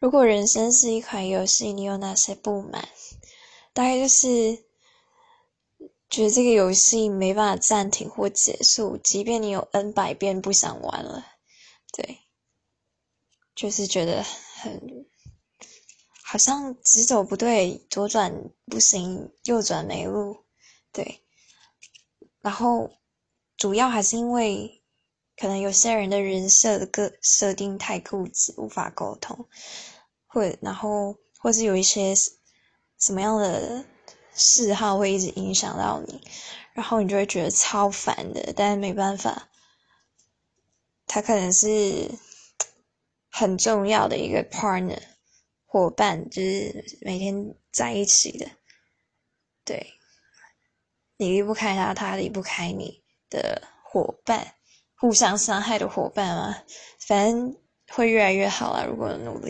如果人生是一款游戏，你有哪些不满？大概就是觉得这个游戏没办法暂停或结束，即便你有 N 百遍不想玩了，对，就是觉得很好像直走不对，左转不行，右转没路，对，然后主要还是因为可能有些人的人设的个设定太固执，无法沟通，或然后或是有一些什么样的。嗜好会一直影响到你，然后你就会觉得超烦的。但是没办法，他可能是很重要的一个 partner 伙伴，就是每天在一起的。对，你离不开他，他离不开你的伙伴，互相伤害的伙伴嘛。反正会越来越好啦，如果努力。